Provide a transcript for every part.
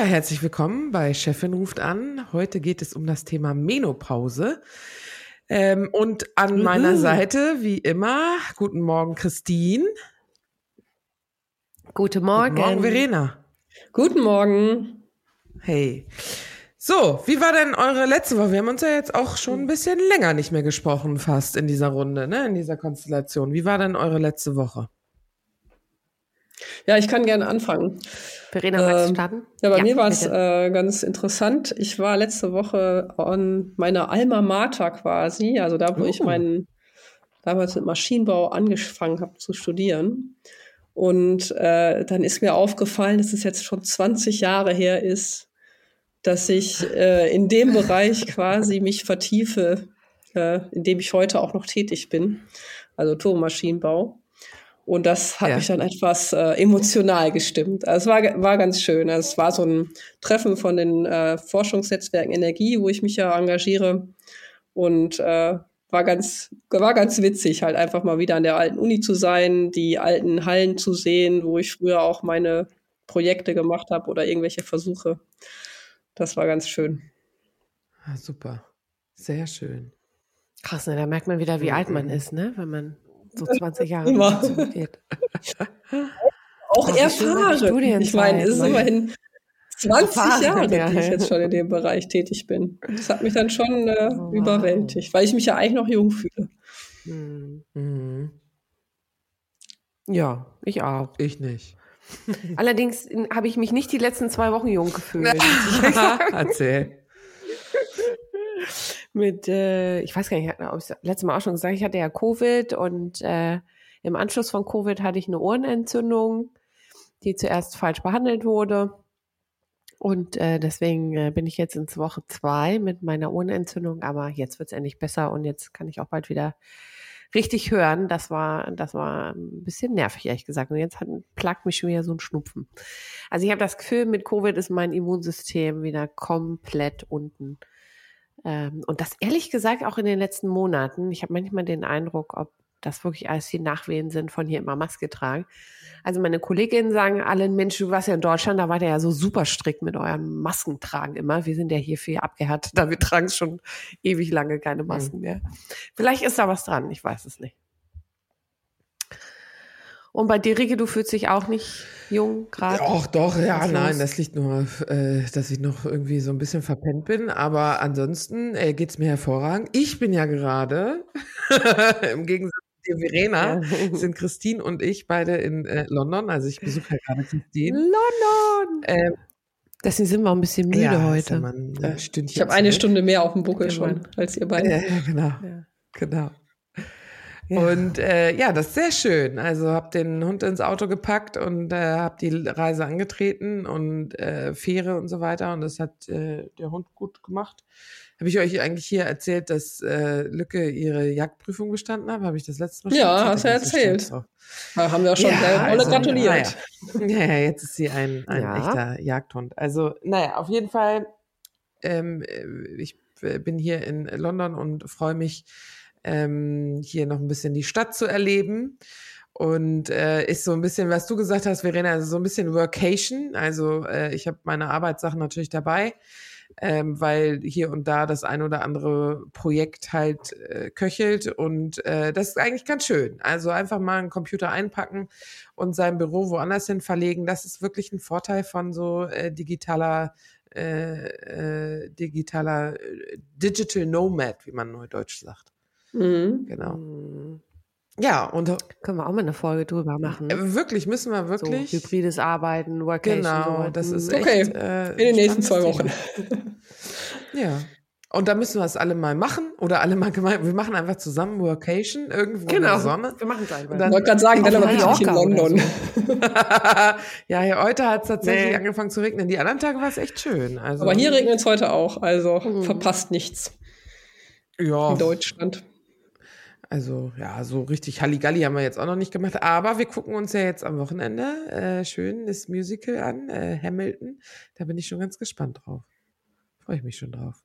Ja, herzlich willkommen bei Chefin ruft an. Heute geht es um das Thema Menopause. Ähm, und an mhm. meiner Seite, wie immer, guten Morgen, Christine. Guten Morgen. Guten Morgen, Verena. Guten Morgen. Hey. So, wie war denn eure letzte Woche? Wir haben uns ja jetzt auch schon ein bisschen länger nicht mehr gesprochen, fast in dieser Runde, ne, in dieser Konstellation. Wie war denn eure letzte Woche? Ja, ich kann gerne anfangen. Verena, magst du ähm, starten? Ja, bei ja, mir war es äh, ganz interessant. Ich war letzte Woche an meiner Alma Mater quasi, also da, wo oh. ich meinen damals mit Maschinenbau angefangen habe zu studieren. Und äh, dann ist mir aufgefallen, dass es jetzt schon 20 Jahre her ist, dass ich äh, in dem Bereich quasi mich vertiefe, äh, in dem ich heute auch noch tätig bin, also Turmmaschinenbau. Und das hat ja. mich dann etwas äh, emotional gestimmt. Also es war, war ganz schön. Also es war so ein Treffen von den äh, Forschungsnetzwerken Energie, wo ich mich ja engagiere. Und äh, war ganz, war ganz witzig, halt einfach mal wieder an der alten Uni zu sein, die alten Hallen zu sehen, wo ich früher auch meine Projekte gemacht habe oder irgendwelche Versuche. Das war ganz schön. Ah, super. Sehr schön. Krass, ne? Da merkt man wieder, wie alt man ist, ne? Wenn man so 20 Jahre Immer. zurückgeht. Auch erfahren. Ich meine, es ist immerhin 20 erfahren, Jahre, ja. die ich jetzt schon in dem Bereich tätig bin. Das hat mich dann schon äh, oh, wow. überwältigt, weil ich mich ja eigentlich noch jung fühle. Mhm. Ja, ich auch. Ich nicht. Allerdings habe ich mich nicht die letzten zwei Wochen jung gefühlt. Erzähl mit, äh, ich weiß gar nicht, ob ich das letzte Mal auch schon gesagt, ich hatte ja Covid und äh, im Anschluss von Covid hatte ich eine Ohrenentzündung, die zuerst falsch behandelt wurde. Und äh, deswegen äh, bin ich jetzt ins Woche zwei mit meiner Ohrenentzündung, aber jetzt wird es endlich besser und jetzt kann ich auch bald wieder richtig hören. Das war, das war ein bisschen nervig, ehrlich gesagt. Und jetzt hat, plagt mich schon wieder so ein Schnupfen. Also ich habe das Gefühl, mit Covid ist mein Immunsystem wieder komplett unten. Ähm, und das ehrlich gesagt auch in den letzten Monaten. Ich habe manchmal den Eindruck, ob das wirklich alles die Nachwehen sind von hier immer Maske tragen. Also meine Kolleginnen sagen alle, Mensch, du warst ja in Deutschland, da war der ja so super strikt mit euren Maskentragen immer. Wir sind ja hier viel abgehärtet, wir tragen schon ewig lange keine Masken mhm. mehr. Vielleicht ist da was dran, ich weiß es nicht. Und bei dir, Rike, du fühlst dich auch nicht jung gerade? Doch, doch, ja, nein, das liegt nur, äh, dass ich noch irgendwie so ein bisschen verpennt bin. Aber ansonsten äh, geht es mir hervorragend. Ich bin ja gerade, im Gegensatz zu dir, Verena, ja. sind Christine und ich beide in äh, London. Also ich besuche ja gerade Christine. London! Ähm, Deswegen sind wir auch ein bisschen müde ja, heute. Ja man, ich habe eine Stunde mehr auf dem Buckel schon als ihr beide. Ja, genau. Genau. Und äh, ja, das ist sehr schön. Also habe den Hund ins Auto gepackt und äh, habe die Reise angetreten und äh, Fähre und so weiter. Und das hat äh, der Hund gut gemacht. Habe ich euch eigentlich hier erzählt, dass äh, Lücke ihre Jagdprüfung bestanden hat? Habe ich das letzte Mal schon Ja, hast du erzählt. So. Da haben wir auch schon ja, alle also, gratuliert. Naja. Ja, jetzt ist sie ein, ein ja. echter Jagdhund. Also, naja, auf jeden Fall, ähm, ich bin hier in London und freue mich, ähm, hier noch ein bisschen die Stadt zu erleben. Und äh, ist so ein bisschen, was du gesagt hast, Verena, also so ein bisschen Workation. Also äh, ich habe meine Arbeitssachen natürlich dabei, ähm, weil hier und da das ein oder andere Projekt halt äh, köchelt. Und äh, das ist eigentlich ganz schön. Also einfach mal einen Computer einpacken und sein Büro woanders hin verlegen. Das ist wirklich ein Vorteil von so äh, digitaler äh, äh, digitaler äh, Digital Nomad, wie man neudeutsch sagt. Mhm. Genau. Mhm. Ja, und können wir auch mal eine Folge drüber machen. Äh, wirklich, müssen wir wirklich. So, hybrides Arbeiten, Workation. Genau, so. das ist okay. echt. Äh, In den nächsten zwei Wochen. ja. Und da müssen wir es alle mal machen oder alle mal gemeinsam. Wir machen einfach zusammen Workation irgendwo genau. in der genau. Sonne. Wir machen es einfach. ich wollte gerade sagen, dann aber richtig in London. So. ja, hier heute hat es tatsächlich nee. angefangen zu regnen. Die anderen Tage war es echt schön. Also, aber hier regnet es heute auch. Also mhm. verpasst nichts. Ja. In Deutschland. Also ja, so richtig Halligalli haben wir jetzt auch noch nicht gemacht. Aber wir gucken uns ja jetzt am Wochenende äh, schön das Musical an, äh, Hamilton. Da bin ich schon ganz gespannt drauf. Freue ich mich schon drauf.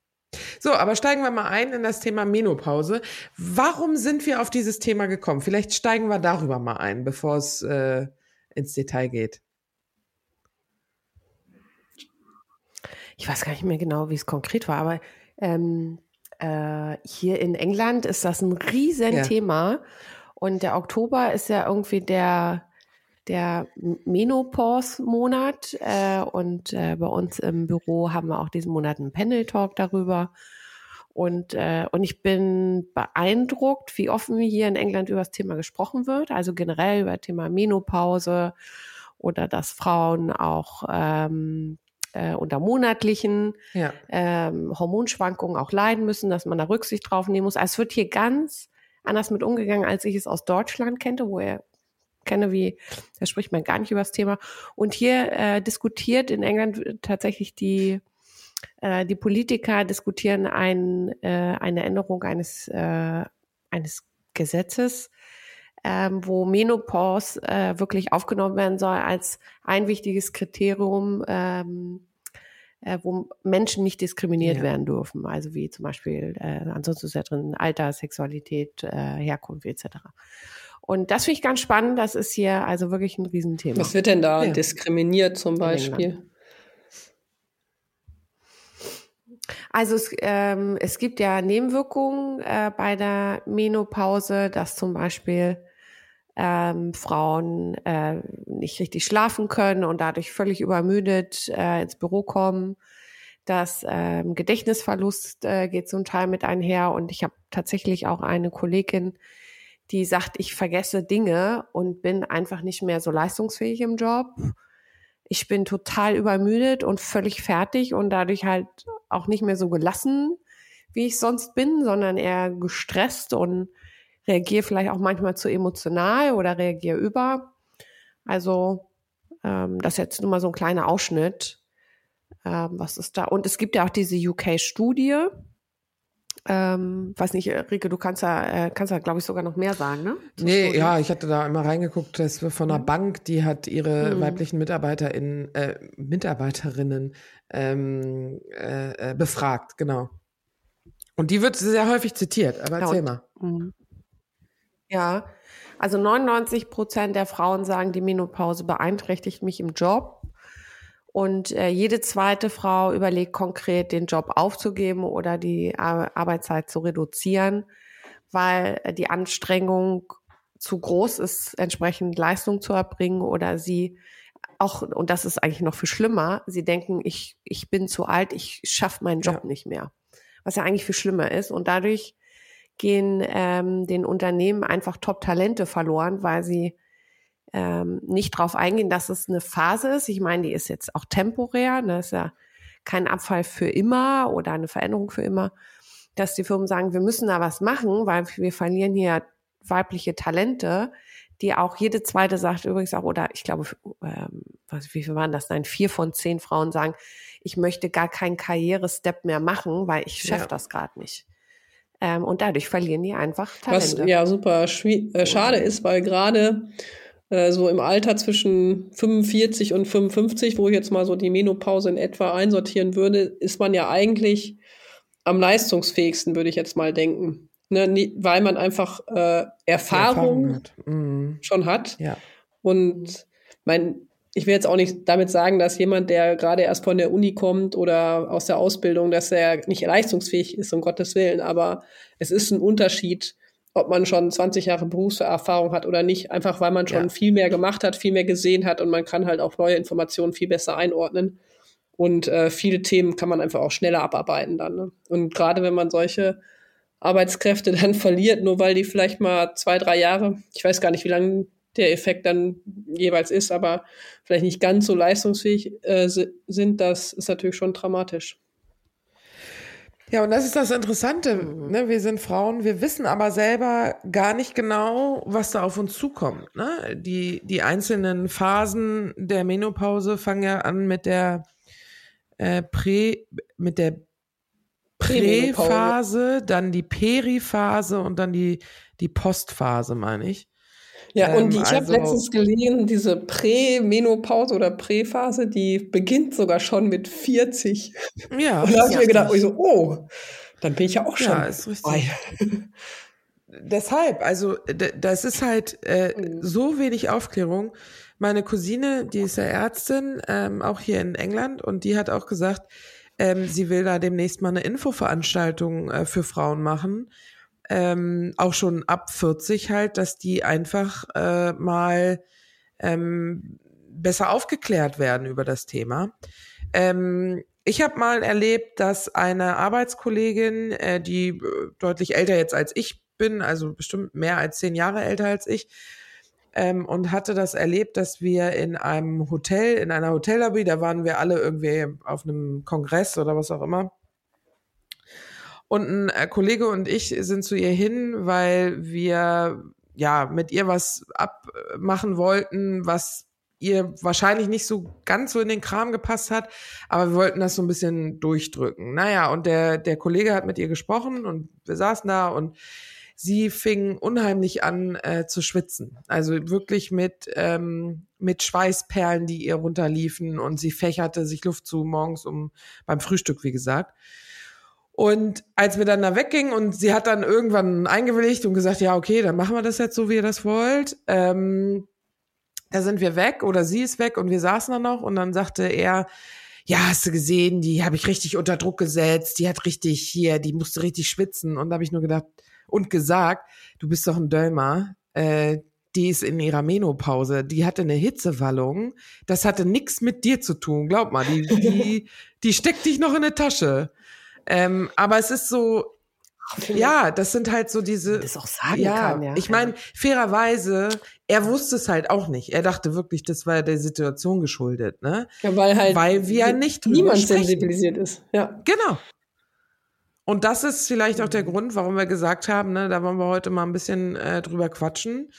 So, aber steigen wir mal ein in das Thema Menopause. Warum sind wir auf dieses Thema gekommen? Vielleicht steigen wir darüber mal ein, bevor es äh, ins Detail geht. Ich weiß gar nicht mehr genau, wie es konkret war, aber ähm, äh, hier in England ist das ein Riesenthema. Ja. Und der Oktober ist ja irgendwie der der Menopause-Monat äh, und äh, bei uns im Büro haben wir auch diesen Monat einen Panel-Talk darüber. Und, äh, und ich bin beeindruckt, wie offen hier in England über das Thema gesprochen wird, also generell über das Thema Menopause oder dass Frauen auch ähm, äh, unter monatlichen ja. ähm, Hormonschwankungen auch leiden müssen, dass man da Rücksicht drauf nehmen muss. Also es wird hier ganz anders mit umgegangen, als ich es aus Deutschland kannte, wo er kenne, wie, da spricht man gar nicht über das Thema. Und hier äh, diskutiert in England tatsächlich die, äh, die Politiker diskutieren ein, äh, eine Änderung eines, äh, eines Gesetzes, ähm, wo Menopause äh, wirklich aufgenommen werden soll als ein wichtiges Kriterium, ähm, äh, wo Menschen nicht diskriminiert ja. werden dürfen. Also wie zum Beispiel, äh, ansonsten ist ja drin Alter, Sexualität, äh, Herkunft etc. Und das finde ich ganz spannend. Das ist hier also wirklich ein Riesenthema. Was wird denn da ja. diskriminiert zum Beispiel? Also es, ähm, es gibt ja Nebenwirkungen äh, bei der Menopause, dass zum Beispiel ähm, Frauen äh, nicht richtig schlafen können und dadurch völlig übermüdet äh, ins Büro kommen. Das ähm, Gedächtnisverlust äh, geht zum Teil mit einher und ich habe tatsächlich auch eine Kollegin, die sagt, ich vergesse Dinge und bin einfach nicht mehr so leistungsfähig im Job. Ich bin total übermüdet und völlig fertig und dadurch halt auch nicht mehr so gelassen, wie ich sonst bin, sondern eher gestresst und reagiere vielleicht auch manchmal zu emotional oder reagiere über. Also ähm, das ist jetzt nur mal so ein kleiner Ausschnitt. Ähm, was ist da? Und es gibt ja auch diese UK-Studie, ähm, weiß nicht, Rike, du kannst ja, äh, kannst ja, glaube ich, sogar noch mehr sagen, ne? Zum nee, Studium. ja, ich hatte da immer reingeguckt, das war von einer mhm. Bank, die hat ihre mhm. weiblichen MitarbeiterInnen, äh, Mitarbeiterinnen ähm, äh, äh, befragt, genau. Und die wird sehr häufig zitiert, aber erzähl ja, und, mal. Ja, also 99 Prozent der Frauen sagen, die Menopause beeinträchtigt mich im Job. Und äh, jede zweite Frau überlegt konkret, den Job aufzugeben oder die Ar Arbeitszeit zu reduzieren, weil äh, die Anstrengung zu groß ist, entsprechend Leistung zu erbringen oder sie auch, und das ist eigentlich noch viel schlimmer, sie denken, ich, ich bin zu alt, ich schaffe meinen Job ja. nicht mehr. Was ja eigentlich viel schlimmer ist. Und dadurch gehen ähm, den Unternehmen einfach Top-Talente verloren, weil sie ähm, nicht drauf eingehen, dass es eine Phase ist. Ich meine, die ist jetzt auch temporär, ne? ist ja kein Abfall für immer oder eine Veränderung für immer, dass die Firmen sagen, wir müssen da was machen, weil wir verlieren hier weibliche Talente, die auch jede zweite sagt übrigens auch, oder ich glaube, ähm, was, wie viel waren das? Nein, vier von zehn Frauen sagen, ich möchte gar keinen Karrierestep mehr machen, weil ich schaffe ja. das gerade nicht. Ähm, und dadurch verlieren die einfach Talente. Was ja super äh, schade ist, weil gerade äh, so im Alter zwischen 45 und 55, wo ich jetzt mal so die Menopause in etwa einsortieren würde, ist man ja eigentlich am leistungsfähigsten, würde ich jetzt mal denken. Ne, weil man einfach äh, Erfahrung, Erfahrung hat. Mhm. schon hat. Ja. Und mein, ich will jetzt auch nicht damit sagen, dass jemand, der gerade erst von der Uni kommt oder aus der Ausbildung, dass er nicht leistungsfähig ist, um Gottes Willen. Aber es ist ein Unterschied, ob man schon 20 Jahre Berufserfahrung hat oder nicht, einfach weil man schon ja. viel mehr gemacht hat, viel mehr gesehen hat und man kann halt auch neue Informationen viel besser einordnen. Und äh, viele Themen kann man einfach auch schneller abarbeiten dann. Ne? Und gerade wenn man solche Arbeitskräfte dann verliert, nur weil die vielleicht mal zwei, drei Jahre, ich weiß gar nicht, wie lange der Effekt dann jeweils ist, aber vielleicht nicht ganz so leistungsfähig äh, sind, das ist natürlich schon dramatisch. Ja, und das ist das Interessante. Ne? Wir sind Frauen, wir wissen aber selber gar nicht genau, was da auf uns zukommt. Ne? Die, die einzelnen Phasen der Menopause fangen ja an mit der äh, Prä, mit der Präphase, dann die Periphase und dann die, die Postphase, meine ich. Ja, und ähm, ich also, habe letztens gelesen, diese Prämenopause oder Präphase, die beginnt sogar schon mit 40. Ja. Und da habe ich mir gedacht, ich so, oh, dann bin ich ja auch schon ja, ist richtig. Deshalb, also das ist halt äh, mhm. so wenig Aufklärung. Meine Cousine, die ist ja Ärztin, ähm, auch hier in England, und die hat auch gesagt, ähm, sie will da demnächst mal eine Infoveranstaltung äh, für Frauen machen ähm, auch schon ab 40 halt, dass die einfach äh, mal ähm, besser aufgeklärt werden über das Thema. Ähm, ich habe mal erlebt, dass eine Arbeitskollegin, äh, die äh, deutlich älter jetzt als ich bin, also bestimmt mehr als zehn Jahre älter als ich, ähm, und hatte das erlebt, dass wir in einem Hotel, in einer Hotellobby, da waren wir alle irgendwie auf einem Kongress oder was auch immer, und ein äh, Kollege und ich sind zu ihr hin, weil wir ja mit ihr was abmachen wollten, was ihr wahrscheinlich nicht so ganz so in den Kram gepasst hat, aber wir wollten das so ein bisschen durchdrücken. Naja, und der, der Kollege hat mit ihr gesprochen und wir saßen da und sie fing unheimlich an äh, zu schwitzen. Also wirklich mit, ähm, mit Schweißperlen, die ihr runterliefen und sie fächerte sich Luft zu morgens um beim Frühstück, wie gesagt. Und als wir dann da weggingen und sie hat dann irgendwann eingewilligt und gesagt, ja, okay, dann machen wir das jetzt so, wie ihr das wollt. Ähm, da sind wir weg oder sie ist weg und wir saßen dann noch und dann sagte er, ja, hast du gesehen, die habe ich richtig unter Druck gesetzt, die hat richtig hier, die musste richtig schwitzen. Und da habe ich nur gedacht und gesagt, du bist doch ein Dölmer, äh, die ist in ihrer Menopause, die hatte eine Hitzewallung, das hatte nichts mit dir zu tun, glaub mal, die, die, die steckt dich noch in eine Tasche. Ähm, aber es ist so, ja, das sind halt so diese. Das auch sagen ja, kann, ja. Ich meine, fairerweise, er wusste es halt auch nicht. Er dachte wirklich, das war der Situation geschuldet, ne? Ja, weil halt. Weil wir nicht niemand sprechen. sensibilisiert ist. Ja. Genau. Und das ist vielleicht auch der Grund, warum wir gesagt haben, ne, da wollen wir heute mal ein bisschen äh, drüber quatschen.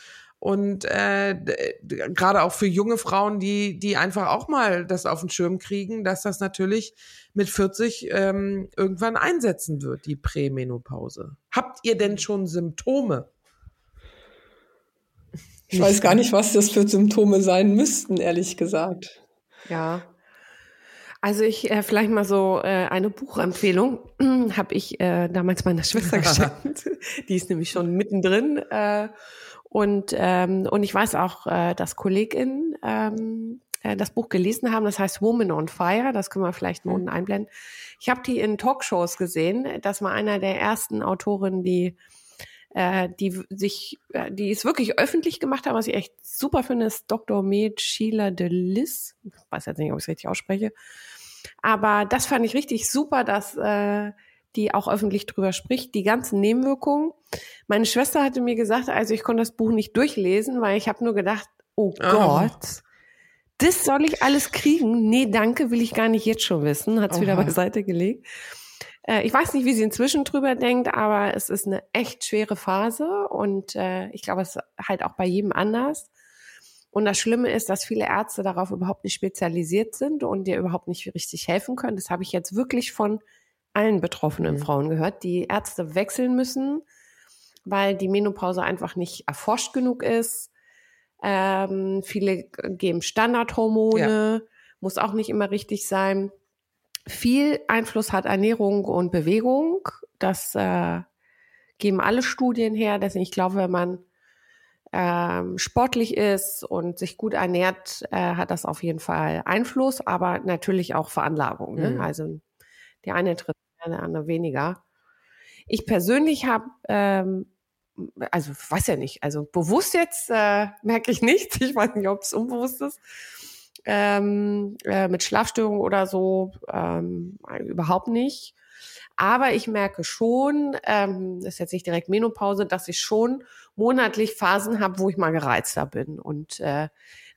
Und äh, gerade auch für junge Frauen, die, die einfach auch mal das auf den Schirm kriegen, dass das natürlich mit 40 ähm, irgendwann einsetzen wird, die Prämenopause. Habt ihr denn schon Symptome? Ich weiß gar nicht, was das für Symptome sein müssten, ehrlich gesagt. Ja. Also ich äh, vielleicht mal so äh, eine Buchempfehlung habe ich äh, damals meiner Schwester geschenkt. Die ist nämlich schon mittendrin. Äh, und ähm, und ich weiß auch, äh, dass KollegInnen ähm, äh, das Buch gelesen haben. Das heißt Woman on Fire. Das können wir vielleicht mal unten einblenden. Ich habe die in Talkshows gesehen. Das war einer der ersten Autorinnen, die äh, die sich, äh, die es wirklich öffentlich gemacht haben, was ich echt super finde, ist Dr. Med Sheila de Lis. Ich weiß jetzt nicht, ob ich es richtig ausspreche. Aber das fand ich richtig super, dass äh, die auch öffentlich drüber spricht, die ganzen Nebenwirkungen. Meine Schwester hatte mir gesagt, also ich konnte das Buch nicht durchlesen, weil ich habe nur gedacht, oh, oh. Gott, das soll ich alles kriegen? Nee, danke, will ich gar nicht jetzt schon wissen. Hat's Oha. wieder beiseite gelegt. Äh, ich weiß nicht, wie sie inzwischen drüber denkt, aber es ist eine echt schwere Phase und äh, ich glaube, es ist halt auch bei jedem anders. Und das Schlimme ist, dass viele Ärzte darauf überhaupt nicht spezialisiert sind und dir überhaupt nicht richtig helfen können. Das habe ich jetzt wirklich von allen betroffenen mhm. Frauen gehört, die Ärzte wechseln müssen, weil die Menopause einfach nicht erforscht genug ist ähm, viele geben Standardhormone, ja. muss auch nicht immer richtig sein. Viel Einfluss hat Ernährung und Bewegung. Das äh, geben alle Studien her. Deswegen, ich glaube, wenn man ähm, sportlich ist und sich gut ernährt, äh, hat das auf jeden Fall Einfluss, aber natürlich auch Veranlagung. Ne? Mhm. Also die eine trifft, der andere weniger. Ich persönlich habe ähm, also weiß ja nicht, also bewusst jetzt äh, merke ich nichts. Ich weiß nicht, ob es unbewusst ist. ähm, äh, mit Schlafstörungen oder so ähm, überhaupt nicht. Aber ich merke schon, ähm, das ist jetzt nicht direkt Menopause, dass ich schon monatlich Phasen habe, wo ich mal gereizter bin. Und äh,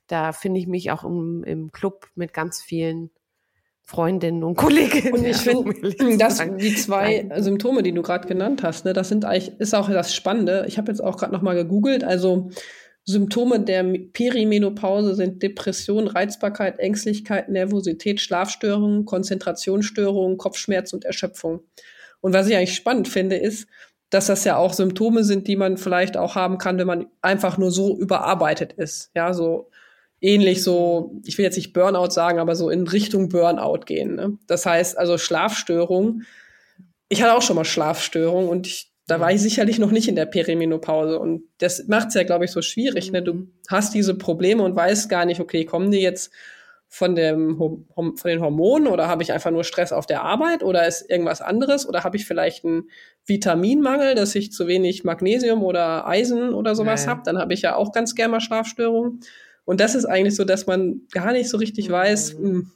da finde ich mich auch im, im Club mit ganz vielen Freundinnen und Kolleginnen. Und ich finde, dass die zwei Symptome, die du gerade genannt hast, ne, das sind eigentlich, ist auch das Spannende. Ich habe jetzt auch gerade nochmal gegoogelt. Also Symptome der Perimenopause sind Depression, Reizbarkeit, Ängstlichkeit, Nervosität, Schlafstörungen, Konzentrationsstörungen, Kopfschmerz und Erschöpfung. Und was ich eigentlich spannend finde, ist, dass das ja auch Symptome sind, die man vielleicht auch haben kann, wenn man einfach nur so überarbeitet ist. Ja, so ähnlich so, ich will jetzt nicht Burnout sagen, aber so in Richtung Burnout gehen. Ne? Das heißt also Schlafstörung. Ich hatte auch schon mal Schlafstörung und ich da war ich sicherlich noch nicht in der Perimenopause. Und das macht es ja, glaube ich, so schwierig. Ne? Du hast diese Probleme und weißt gar nicht, okay, kommen die jetzt von, dem, von den Hormonen oder habe ich einfach nur Stress auf der Arbeit oder ist irgendwas anderes oder habe ich vielleicht einen Vitaminmangel, dass ich zu wenig Magnesium oder Eisen oder sowas ja, habe, dann habe ich ja auch ganz gerne mal Schlafstörungen. Und das ist eigentlich so, dass man gar nicht so richtig weiß mh, hm,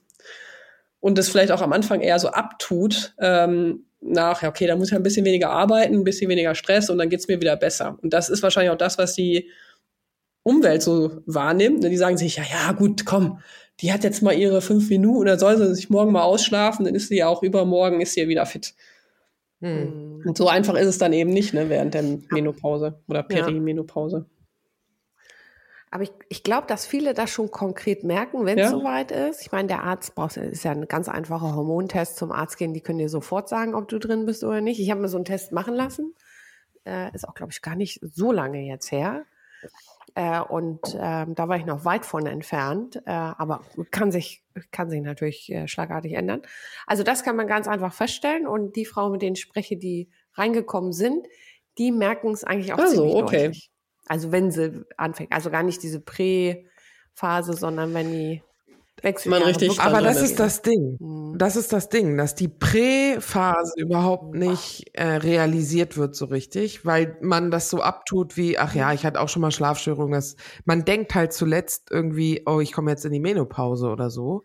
und das vielleicht auch am Anfang eher so abtut, ähm, nach, ja, okay, da muss ich ein bisschen weniger arbeiten, ein bisschen weniger Stress und dann geht's mir wieder besser. Und das ist wahrscheinlich auch das, was die Umwelt so wahrnimmt. Die sagen sich, ja, ja, gut, komm, die hat jetzt mal ihre fünf Minuten, oder soll sie sich morgen mal ausschlafen, dann ist sie ja auch übermorgen, ist sie ja wieder fit. Hm. Und so einfach ist es dann eben nicht, ne, während der Menopause oder Perimenopause. Aber ich, ich glaube, dass viele das schon konkret merken, wenn es ja. soweit ist. Ich meine, der Arzt braucht, ist ja ein ganz einfacher Hormontest zum Arzt gehen. Die können dir sofort sagen, ob du drin bist oder nicht. Ich habe mir so einen Test machen lassen. Äh, ist auch, glaube ich, gar nicht so lange jetzt her. Äh, und ähm, da war ich noch weit von entfernt. Äh, aber kann sich, kann sich natürlich äh, schlagartig ändern. Also das kann man ganz einfach feststellen. Und die Frauen, mit denen ich spreche, die reingekommen sind, die merken es eigentlich auch also, ziemlich okay. deutlich. Also wenn sie anfängt, also gar nicht diese Prä-Phase, sondern wenn die man richtig aber das ist das Ding. Mhm. Das ist das Ding, dass die Prä-Phase überhaupt nicht äh, realisiert wird so richtig, weil man das so abtut wie, ach ja, ich hatte auch schon mal Schlafstörungen. Das, man denkt halt zuletzt irgendwie, oh, ich komme jetzt in die Menopause oder so.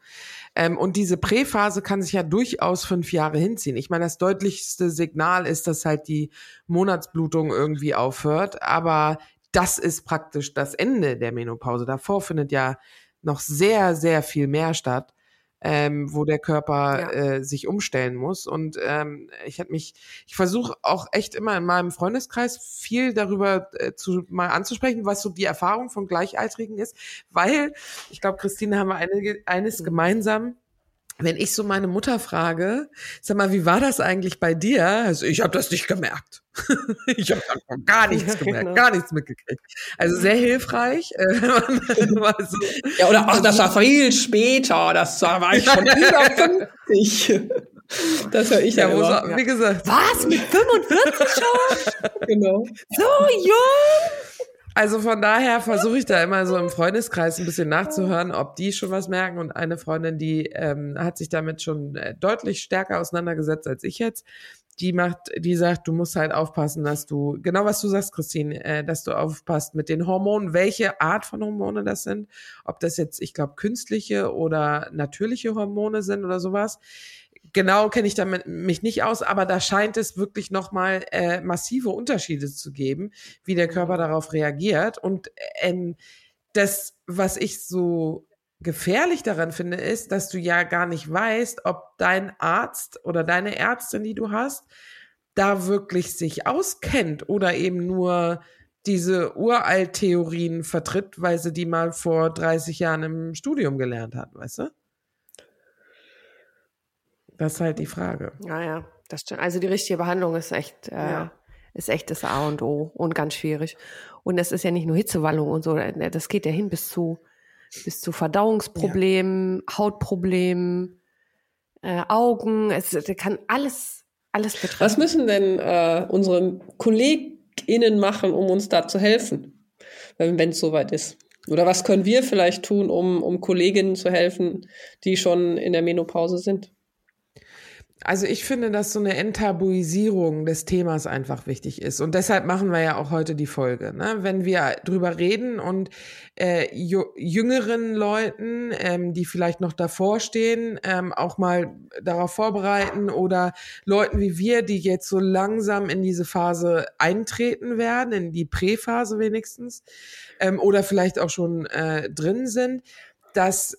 Ähm, und diese Präphase kann sich ja durchaus fünf Jahre hinziehen. Ich meine, das deutlichste Signal ist, dass halt die Monatsblutung irgendwie aufhört. Aber das ist praktisch das Ende der Menopause. Davor findet ja noch sehr, sehr viel mehr statt, ähm, wo der Körper ja. äh, sich umstellen muss. Und ähm, ich habe mich, ich versuche auch echt immer in meinem Freundeskreis viel darüber äh, zu mal anzusprechen, was so die Erfahrung von Gleichaltrigen ist, weil ich glaube, Christine haben wir eine, eines mhm. gemeinsam wenn ich so meine Mutter frage, sag mal, wie war das eigentlich bei dir? Also ich habe das nicht gemerkt. ich habe gar nichts ja, gemerkt, genau. gar nichts mitgekriegt. Also sehr hilfreich. Äh, so. Ja, oder ach, das war viel später, das war ich schon über 50. Das höre ich ja, immer. So, wie gesagt. Was? Mit 45 schon? genau. So jung? Also von daher versuche ich da immer so im Freundeskreis ein bisschen nachzuhören, ob die schon was merken. Und eine Freundin, die ähm, hat sich damit schon äh, deutlich stärker auseinandergesetzt als ich jetzt. Die macht, die sagt, du musst halt aufpassen, dass du, genau was du sagst, Christine, äh, dass du aufpasst mit den Hormonen, welche Art von Hormone das sind, ob das jetzt, ich glaube, künstliche oder natürliche Hormone sind oder sowas genau kenne ich damit mich nicht aus, aber da scheint es wirklich nochmal äh, massive Unterschiede zu geben, wie der Körper mhm. darauf reagiert. Und ähm, das, was ich so gefährlich daran finde, ist, dass du ja gar nicht weißt, ob dein Arzt oder deine Ärztin, die du hast, da wirklich sich auskennt oder eben nur diese Uralt-Theorien vertritt, weil sie die mal vor 30 Jahren im Studium gelernt hat, weißt du? Das ist halt die Frage. Ja, ja, das stimmt. Also die richtige Behandlung ist echt, äh, ja. ist echt das A und O und ganz schwierig. Und es ist ja nicht nur Hitzewallung und so, äh, das geht ja hin bis zu, bis zu Verdauungsproblemen, ja. Hautproblemen, äh, Augen. Es kann alles, alles betreffen. Was müssen denn äh, unsere KollegInnen machen, um uns da zu helfen, wenn es soweit ist? Oder was können wir vielleicht tun, um, um Kolleginnen zu helfen, die schon in der Menopause sind? Also ich finde, dass so eine Enttabuisierung des Themas einfach wichtig ist. Und deshalb machen wir ja auch heute die Folge. Ne? Wenn wir drüber reden und äh, jüngeren Leuten, ähm, die vielleicht noch davor stehen, ähm, auch mal darauf vorbereiten oder Leuten wie wir, die jetzt so langsam in diese Phase eintreten werden, in die Präphase wenigstens, ähm, oder vielleicht auch schon äh, drin sind, dass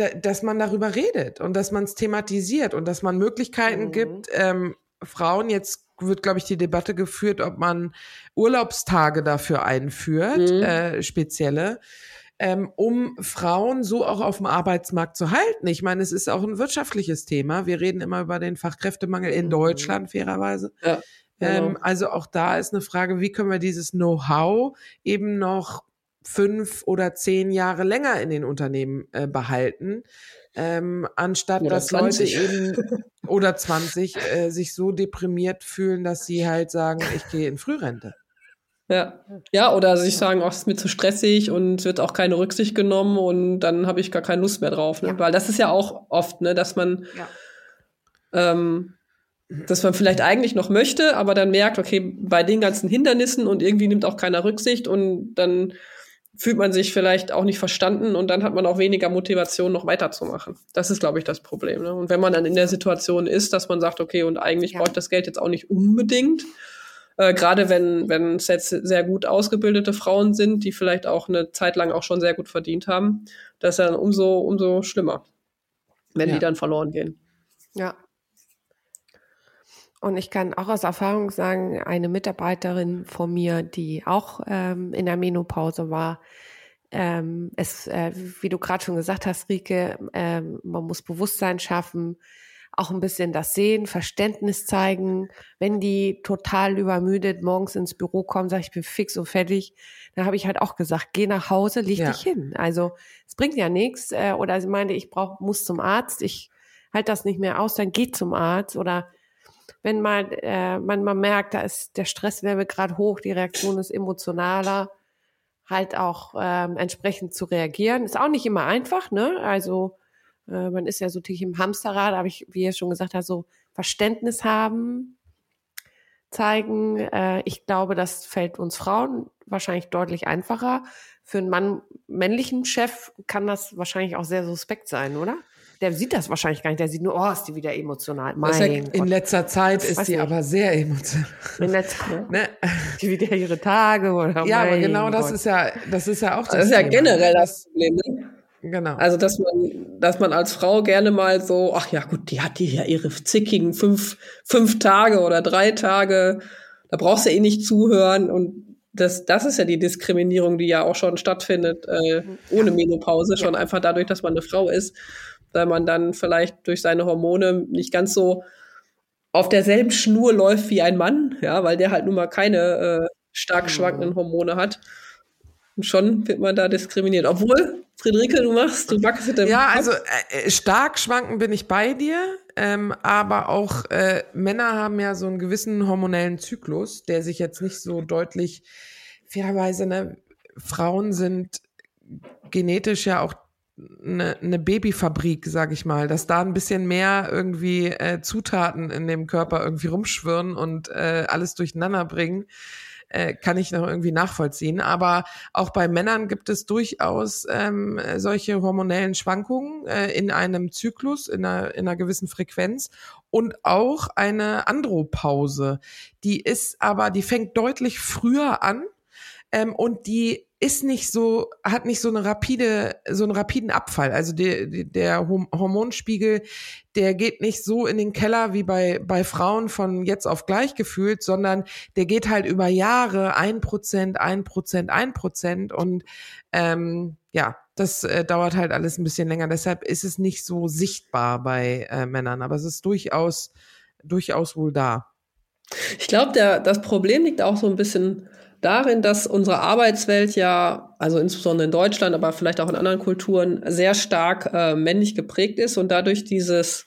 dass man darüber redet und dass man es thematisiert und dass man Möglichkeiten mhm. gibt, ähm, Frauen, jetzt wird, glaube ich, die Debatte geführt, ob man Urlaubstage dafür einführt, mhm. äh, spezielle, ähm, um Frauen so auch auf dem Arbeitsmarkt zu halten. Ich meine, es ist auch ein wirtschaftliches Thema. Wir reden immer über den Fachkräftemangel in mhm. Deutschland, fairerweise. Ja, genau. ähm, also auch da ist eine Frage, wie können wir dieses Know-how eben noch fünf oder zehn Jahre länger in den Unternehmen äh, behalten, ähm, anstatt oder dass 20. Leute eben oder 20 äh, sich so deprimiert fühlen, dass sie halt sagen, ich gehe in Frührente. Ja. Ja, oder sich sagen, ach, es ist mir zu stressig und es wird auch keine Rücksicht genommen und dann habe ich gar keine Lust mehr drauf. Ne? Ja. Weil das ist ja auch oft, ne, dass man ja. ähm, dass man vielleicht eigentlich noch möchte, aber dann merkt, okay, bei den ganzen Hindernissen und irgendwie nimmt auch keiner Rücksicht und dann fühlt man sich vielleicht auch nicht verstanden und dann hat man auch weniger Motivation, noch weiterzumachen. Das ist, glaube ich, das Problem. Ne? Und wenn man dann in der Situation ist, dass man sagt, okay, und eigentlich ja. braucht das Geld jetzt auch nicht unbedingt, äh, gerade wenn wenn es jetzt sehr gut ausgebildete Frauen sind, die vielleicht auch eine Zeit lang auch schon sehr gut verdient haben, das ist dann umso umso schlimmer, wenn ja. die dann verloren gehen. Ja, und ich kann auch aus Erfahrung sagen, eine Mitarbeiterin von mir, die auch ähm, in der Menopause war, ähm, es, äh, wie du gerade schon gesagt hast, Rike, ähm, man muss Bewusstsein schaffen, auch ein bisschen das Sehen, Verständnis zeigen. Wenn die total übermüdet morgens ins Büro kommen, sage ich, bin fix und fertig, dann habe ich halt auch gesagt, geh nach Hause, leg ja. dich hin. Also es bringt ja nichts. Äh, oder sie meinte, ich brauch, muss zum Arzt, ich halte das nicht mehr aus, dann geh zum Arzt oder wenn mal, äh, man mal merkt, da ist der Stresslevel gerade hoch, die Reaktion ist emotionaler, halt auch ähm, entsprechend zu reagieren. Ist auch nicht immer einfach, ne? Also äh, man ist ja so tief im Hamsterrad, aber ich, wie ihr schon gesagt habt, so Verständnis haben, zeigen. Äh, ich glaube, das fällt uns Frauen wahrscheinlich deutlich einfacher. Für einen Mann, männlichen Chef kann das wahrscheinlich auch sehr suspekt sein, oder? Der sieht das wahrscheinlich gar nicht. Der sieht nur, oh, ist die wieder emotional. Mein ja, in letzter Zeit ist sie aber sehr emotional. In letzter, ne? ne? Die wieder ihre Tage oder Ja, aber genau das ist ja, das ist ja auch das. Das ist ja generell das Problem. Ne? Genau. Also, dass man, dass man als Frau gerne mal so, ach ja, gut, die hat die ja ihre zickigen fünf, fünf Tage oder drei Tage. Da brauchst du eh nicht zuhören und das, das ist ja die Diskriminierung, die ja auch schon stattfindet, äh, ohne Menopause, schon ja. einfach dadurch, dass man eine Frau ist weil man dann vielleicht durch seine Hormone nicht ganz so auf derselben Schnur läuft wie ein Mann, ja, weil der halt nun mal keine äh, stark mhm. schwankenden Hormone hat. Und schon wird man da diskriminiert. Obwohl, Friederike, du machst, du wachst mit dem Ja, Kopf. also äh, stark schwanken bin ich bei dir, ähm, aber auch äh, Männer haben ja so einen gewissen hormonellen Zyklus, der sich jetzt nicht so deutlich, fairerweise, ne, Frauen sind genetisch ja auch eine, eine Babyfabrik, sag ich mal, dass da ein bisschen mehr irgendwie äh, Zutaten in dem Körper irgendwie rumschwirren und äh, alles durcheinander bringen, äh, kann ich noch irgendwie nachvollziehen. Aber auch bei Männern gibt es durchaus ähm, solche hormonellen Schwankungen äh, in einem Zyklus, in einer, in einer gewissen Frequenz und auch eine Andropause. Die ist aber, die fängt deutlich früher an ähm, und die ist nicht so, hat nicht so eine rapide, so einen rapiden Abfall. Also der, der Hormonspiegel, der geht nicht so in den Keller wie bei, bei Frauen von jetzt auf gleich gefühlt, sondern der geht halt über Jahre ein Prozent, ein Prozent, ein Prozent und ähm, ja, das äh, dauert halt alles ein bisschen länger. Deshalb ist es nicht so sichtbar bei äh, Männern, aber es ist durchaus, durchaus wohl da. Ich glaube, das Problem liegt auch so ein bisschen darin, dass unsere Arbeitswelt ja, also insbesondere in Deutschland, aber vielleicht auch in anderen Kulturen, sehr stark äh, männlich geprägt ist und dadurch dieses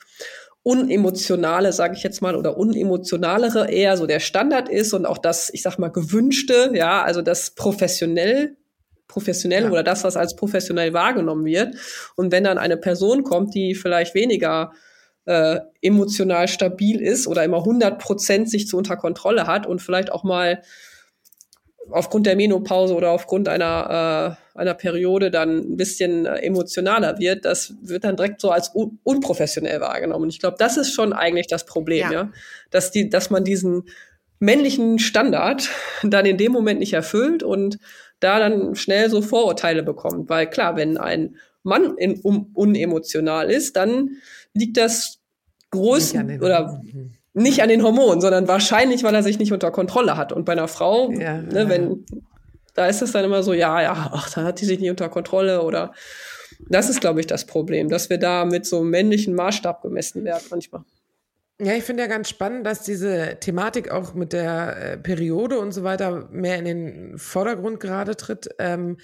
unemotionale, sage ich jetzt mal, oder unemotionalere eher so der Standard ist und auch das, ich sag mal, gewünschte, ja, also das professionell professionell ja. oder das, was als professionell wahrgenommen wird. Und wenn dann eine Person kommt, die vielleicht weniger äh, emotional stabil ist oder immer 100 Prozent sich zu unter Kontrolle hat und vielleicht auch mal aufgrund der Menopause oder aufgrund einer, äh, einer Periode dann ein bisschen äh, emotionaler wird, das wird dann direkt so als un unprofessionell wahrgenommen. Und ich glaube, das ist schon eigentlich das Problem, ja. ja, dass die, dass man diesen männlichen Standard dann in dem Moment nicht erfüllt und da dann schnell so Vorurteile bekommt. Weil klar, wenn ein Mann in, um, unemotional ist, dann liegt das groß oder nicht an den Hormonen, sondern wahrscheinlich, weil er sich nicht unter Kontrolle hat. Und bei einer Frau, ja, ne, wenn, da ist es dann immer so, ja, ja, ach, da hat die sich nicht unter Kontrolle oder das ist, glaube ich, das Problem, dass wir da mit so einem männlichen Maßstab gemessen werden manchmal. Ja, ich finde ja ganz spannend, dass diese Thematik auch mit der äh, Periode und so weiter mehr in den Vordergrund gerade tritt. Ähm,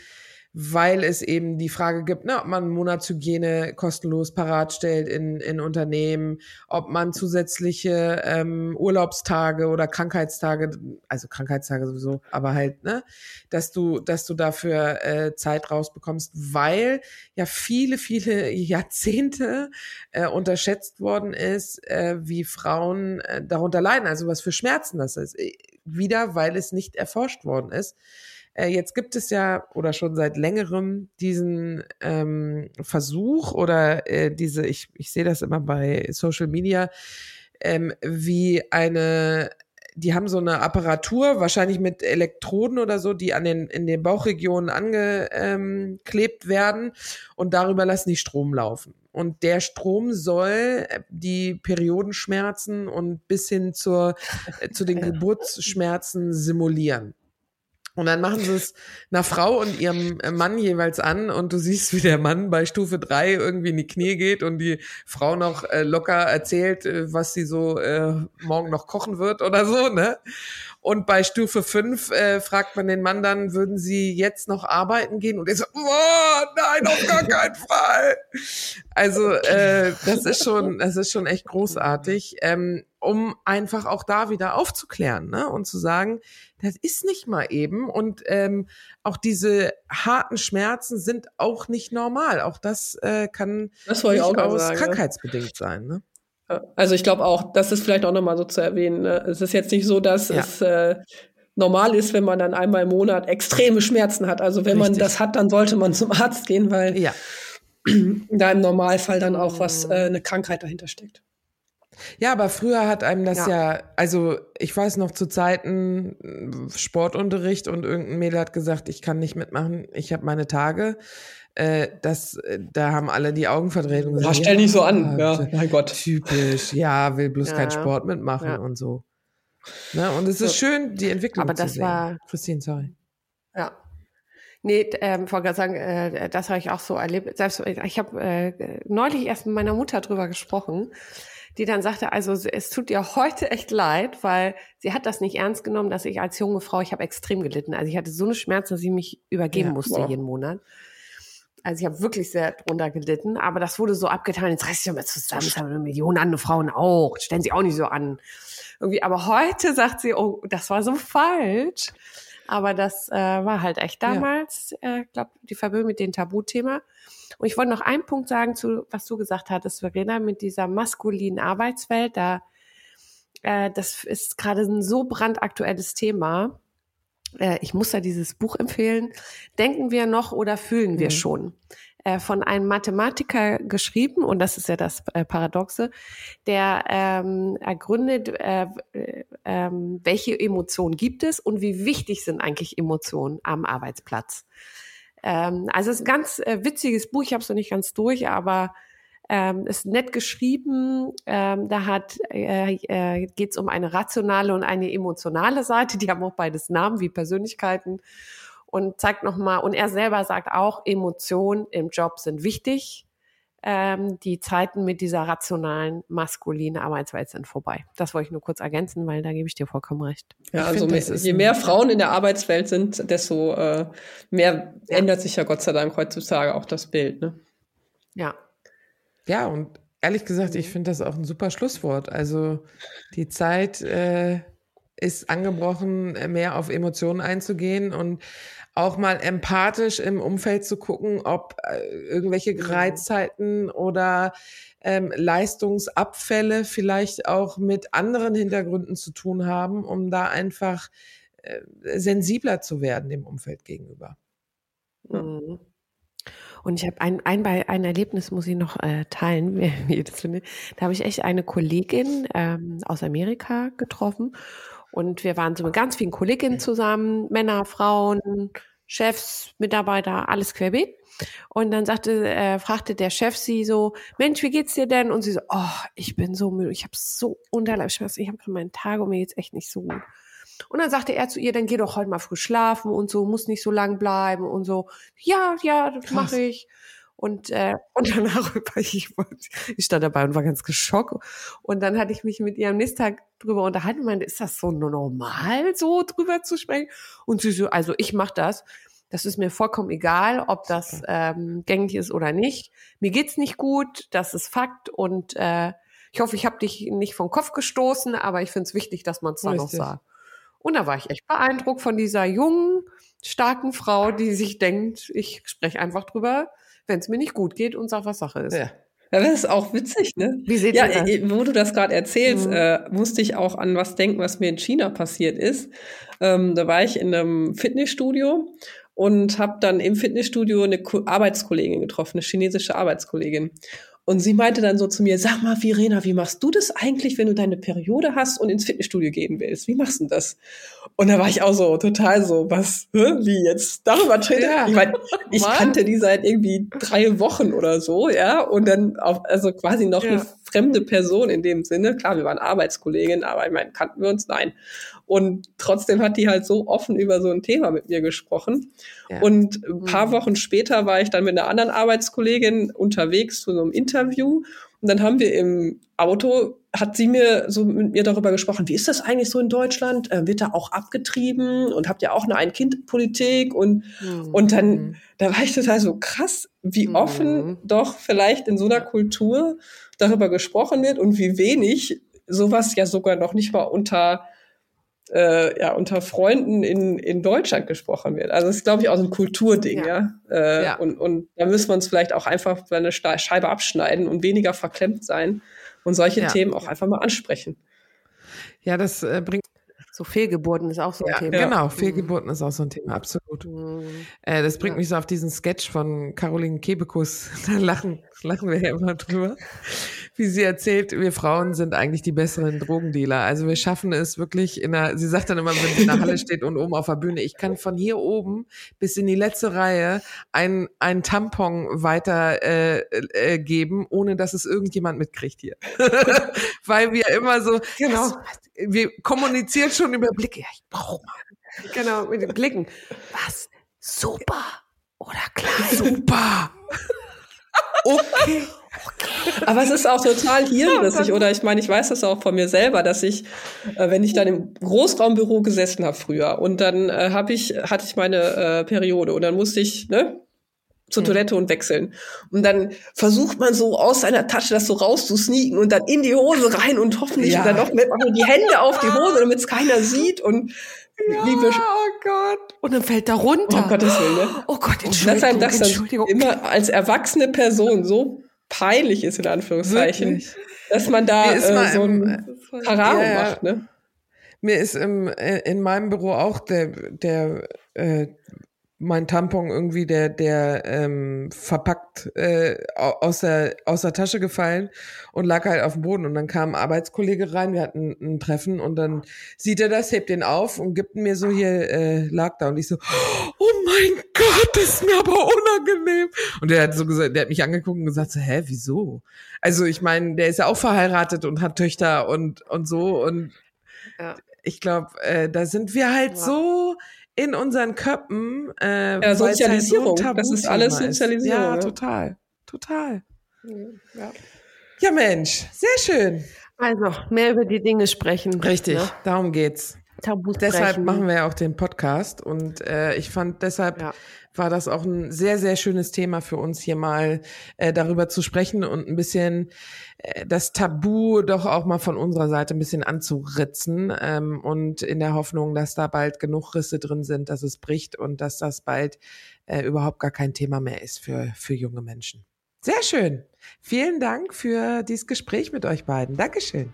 weil es eben die Frage gibt, ne, ob man Monatshygiene kostenlos parat stellt in, in Unternehmen, ob man zusätzliche ähm, Urlaubstage oder Krankheitstage, also Krankheitstage sowieso, aber halt, ne, dass du, dass du dafür äh, Zeit rausbekommst, weil ja viele, viele Jahrzehnte äh, unterschätzt worden ist, äh, wie Frauen äh, darunter leiden, also was für Schmerzen das ist. Wieder, weil es nicht erforscht worden ist. Äh, jetzt gibt es ja oder schon seit längerem diesen ähm, Versuch oder äh, diese, ich, ich sehe das immer bei Social Media, ähm, wie eine die haben so eine Apparatur, wahrscheinlich mit Elektroden oder so, die an den, in den Bauchregionen angeklebt ähm, werden und darüber lassen die Strom laufen. Und der Strom soll äh, die Periodenschmerzen und bis hin zur, äh, zu den Geburtsschmerzen simulieren. Und dann machen sie es einer Frau und ihrem Mann jeweils an und du siehst, wie der Mann bei Stufe drei irgendwie in die Knie geht und die Frau noch äh, locker erzählt, äh, was sie so äh, morgen noch kochen wird oder so, ne? Und bei Stufe 5 äh, fragt man den Mann dann, würden Sie jetzt noch arbeiten gehen? Und er so, oh, nein, auf gar keinen Fall. Also äh, das ist schon, das ist schon echt großartig, ähm, um einfach auch da wieder aufzuklären ne? und zu sagen, das ist nicht mal eben. Und ähm, auch diese harten Schmerzen sind auch nicht normal. Auch das äh, kann das durchaus krankheitsbedingt sein. Ne? Also ich glaube auch, das ist vielleicht auch nochmal so zu erwähnen. Ne? Es ist jetzt nicht so, dass ja. es äh, normal ist, wenn man dann einmal im Monat extreme Schmerzen hat. Also wenn Richtig. man das hat, dann sollte man zum Arzt gehen, weil ja. da im Normalfall dann auch was äh, eine Krankheit dahinter steckt. Ja, aber früher hat einem das ja. ja, also ich weiß noch zu Zeiten äh, Sportunterricht und irgendein Mädel hat gesagt, ich kann nicht mitmachen, ich habe meine Tage. Äh, das, äh, da haben alle die Augen verdreht und gesagt, stell nicht so an, ja, mein Gott. Typisch, ja, will bloß ja. keinen Sport mitmachen ja. und so. Ne? Und es ist so. schön, die Entwicklung aber das zu sehen. War, Christine, sorry. Ja, Nee, ähm, wollte gerade sagen, äh, das habe ich auch so erlebt. Selbst ich habe äh, neulich erst mit meiner Mutter drüber gesprochen die dann sagte, also es tut ihr heute echt leid, weil sie hat das nicht ernst genommen, dass ich als junge Frau, ich habe extrem gelitten. Also ich hatte so eine Schmerzen, dass ich mich übergeben ja, musste wow. jeden Monat. Also ich habe wirklich sehr drunter gelitten, aber das wurde so abgetan, jetzt reiß dich doch mal zusammen, das haben Millionen andere Frauen auch, stellen sie auch nicht so an. Irgendwie, aber heute sagt sie, oh, das war so falsch. Aber das äh, war halt echt damals, ja. äh, glaube die Verbindung mit dem Tabuthema. Und ich wollte noch einen Punkt sagen zu, was du gesagt hattest, Verena, mit dieser maskulinen Arbeitswelt. Da, äh, das ist gerade ein so brandaktuelles Thema. Äh, ich muss da dieses Buch empfehlen. Denken wir noch oder fühlen wir mhm. schon? Äh, von einem Mathematiker geschrieben, und das ist ja das äh, Paradoxe, der ähm, ergründet, äh, äh, welche Emotionen gibt es und wie wichtig sind eigentlich Emotionen am Arbeitsplatz. Ähm, also es ist ein ganz witziges Buch, ich habe es noch nicht ganz durch, aber ähm, ist nett geschrieben. Ähm, da hat äh, äh, geht es um eine rationale und eine emotionale Seite. Die haben auch beides Namen wie Persönlichkeiten und zeigt noch mal. Und er selber sagt auch, Emotionen im Job sind wichtig. Ähm, die Zeiten mit dieser rationalen, maskulinen Arbeitswelt sind vorbei. Das wollte ich nur kurz ergänzen, weil da gebe ich dir vollkommen recht. Ja, ich also find, je mehr Frauen in der Arbeitswelt sind, desto äh, mehr ja. ändert sich ja Gott sei Dank heutzutage auch das Bild. Ne? Ja. Ja, und ehrlich gesagt, ich finde das auch ein super Schlusswort. Also die Zeit äh, ist angebrochen, mehr auf Emotionen einzugehen und auch mal empathisch im Umfeld zu gucken, ob äh, irgendwelche Gereiztheiten oder ähm, Leistungsabfälle vielleicht auch mit anderen Hintergründen zu tun haben, um da einfach äh, sensibler zu werden dem Umfeld gegenüber. Mhm. Und ich habe ein, ein, ein Erlebnis, muss ich noch äh, teilen, wie ich das finde. Da habe ich echt eine Kollegin ähm, aus Amerika getroffen. Und wir waren so mit ganz vielen Kolleginnen zusammen, Männer, Frauen, Chefs, Mitarbeiter, alles querbeet. Und dann sagte, äh, fragte der Chef sie so, Mensch, wie geht's dir denn? Und sie so, oh, ich bin so müde, ich habe so Unterleibschmerzen, ich habe meinen Tag und mir geht's echt nicht so gut. Und dann sagte er zu ihr, dann geh doch heute mal früh schlafen und so, muss nicht so lang bleiben und so. Ja, ja, das mache ich. Und, äh, und danach war ich, ich stand dabei und war ganz geschockt. Und dann hatte ich mich mit ihr am nächsten Tag drüber unterhalten und meinte, ist das so normal, so drüber zu sprechen? Und sie so, also ich mache das. Das ist mir vollkommen egal, ob das ähm, gängig ist oder nicht. Mir geht's nicht gut, das ist Fakt und äh, ich hoffe, ich habe dich nicht vom Kopf gestoßen, aber ich finde es wichtig, dass man es dann noch sagt. Und da war ich echt beeindruckt von dieser jungen, starken Frau, die sich denkt, ich spreche einfach drüber, wenn es mir nicht gut geht und sag, was Sache ist. Ja. Ja, das ist auch witzig, ne? Wie seht ja, ihr das? Äh, wo du das gerade erzählst, mhm. äh, musste ich auch an was denken, was mir in China passiert ist. Ähm, da war ich in einem Fitnessstudio und habe dann im Fitnessstudio eine Arbeitskollegin getroffen, eine chinesische Arbeitskollegin. Und sie meinte dann so zu mir, sag mal, Verena, wie machst du das eigentlich, wenn du deine Periode hast und ins Fitnessstudio gehen willst? Wie machst du das? Und da war ich auch so total so, was, hä, wie jetzt darüber treten? Ja. Ich meine, ich Mann. kannte die seit irgendwie drei Wochen oder so, ja, und dann auch, also quasi noch ja. eine fremde Person in dem Sinne. Klar, wir waren Arbeitskolleginnen, aber ich meine, kannten wir uns? Nein. Und trotzdem hat die halt so offen über so ein Thema mit mir gesprochen. Ja. Und ein paar mhm. Wochen später war ich dann mit einer anderen Arbeitskollegin unterwegs zu so einem Interview. Und dann haben wir im Auto, hat sie mir so mit mir darüber gesprochen, wie ist das eigentlich so in Deutschland? Äh, wird da auch abgetrieben? Und habt ihr auch eine Ein-Kind-Politik? Und, mhm. und dann, da war ich total so krass, wie mhm. offen doch vielleicht in so einer Kultur darüber gesprochen wird und wie wenig sowas ja sogar noch nicht mal unter äh, ja, unter Freunden in, in Deutschland gesprochen wird. Also das ist, glaube ich, auch so ein Kulturding, ja. ja? Äh, ja. Und, und da müssen wir uns vielleicht auch einfach eine Scheibe abschneiden und weniger verklemmt sein und solche ja. Themen auch einfach mal ansprechen. Ja, das äh, bringt so Fehlgeburten ist auch so ein ja, Thema. Genau, mhm. Fehlgeburten mhm. ist auch so ein Thema, absolut. Mhm. Äh, das bringt ja. mich so auf diesen Sketch von Caroline Kebekus. Da lachen, lachen wir ja immer drüber wie sie erzählt, wir Frauen sind eigentlich die besseren Drogendealer. Also wir schaffen es wirklich in einer, sie sagt dann immer, wenn sie in der Halle steht und oben auf der Bühne, ich kann von hier oben bis in die letzte Reihe ein, ein Tampon weiter äh, äh, geben, ohne dass es irgendjemand mitkriegt hier. Weil wir immer so, genau, wir kommunizieren schon über Blicke. Ja, ich brauche mal. Genau, mit den Blicken. Was? Super oder klein? Super. okay. Aber es ist auch total hirnrissig, oder ich meine, ich weiß das auch von mir selber, dass ich, äh, wenn ich dann im Großraumbüro gesessen habe früher und dann äh, hab ich, hatte ich meine äh, Periode und dann musste ich, ne, zur mhm. Toilette und wechseln. Und dann versucht man so aus seiner Tasche das so rauszusneaken und dann in die Hose rein und hoffentlich ja. dann noch mit die Hände auf die Hose, damit es keiner sieht und ja, liebe oh Gott. Und dann fällt da runter. Oh Gottes Willen, ne? Oh Gott, Entschuldigung, und das das dann immer als erwachsene Person so peinlich ist, in Anführungszeichen, Wirklich? dass man da äh, so ein Karamo ja, macht. Ne? Mir ist im, äh, in meinem Büro auch der, der äh, mein Tampon irgendwie der der ähm, verpackt äh, aus der aus der Tasche gefallen und lag halt auf dem Boden. Und dann kam ein Arbeitskollege rein wir hatten ein Treffen und dann sieht er das hebt den auf und gibt mir so hier äh, lag da und ich so oh mein Gott das ist mir aber unangenehm. Und der hat so gesagt der hat mich angeguckt und gesagt so hä wieso? Also ich meine der ist ja auch verheiratet und hat Töchter und und so. Und ja. ich glaube äh, da sind wir halt ja. so in unseren Köpfen. Äh, ja, Sozialisierung. Halt so das ist alles Sozialisierung. Ja, ja, total. Total. Ja. ja, Mensch, sehr schön. Also, mehr über die Dinge sprechen. Richtig, ne? darum geht's. Tabus deshalb brechen. machen wir ja auch den Podcast und äh, ich fand deshalb, ja. war das auch ein sehr, sehr schönes Thema für uns hier mal äh, darüber zu sprechen und ein bisschen äh, das Tabu doch auch mal von unserer Seite ein bisschen anzuritzen ähm, und in der Hoffnung, dass da bald genug Risse drin sind, dass es bricht und dass das bald äh, überhaupt gar kein Thema mehr ist für, für junge Menschen. Sehr schön. Vielen Dank für dieses Gespräch mit euch beiden. Dankeschön.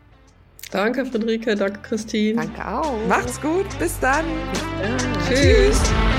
Danke, Friederike. Danke, Christine. Danke auch. Macht's gut. Bis dann. Bis dann. Tschüss. Tschüss.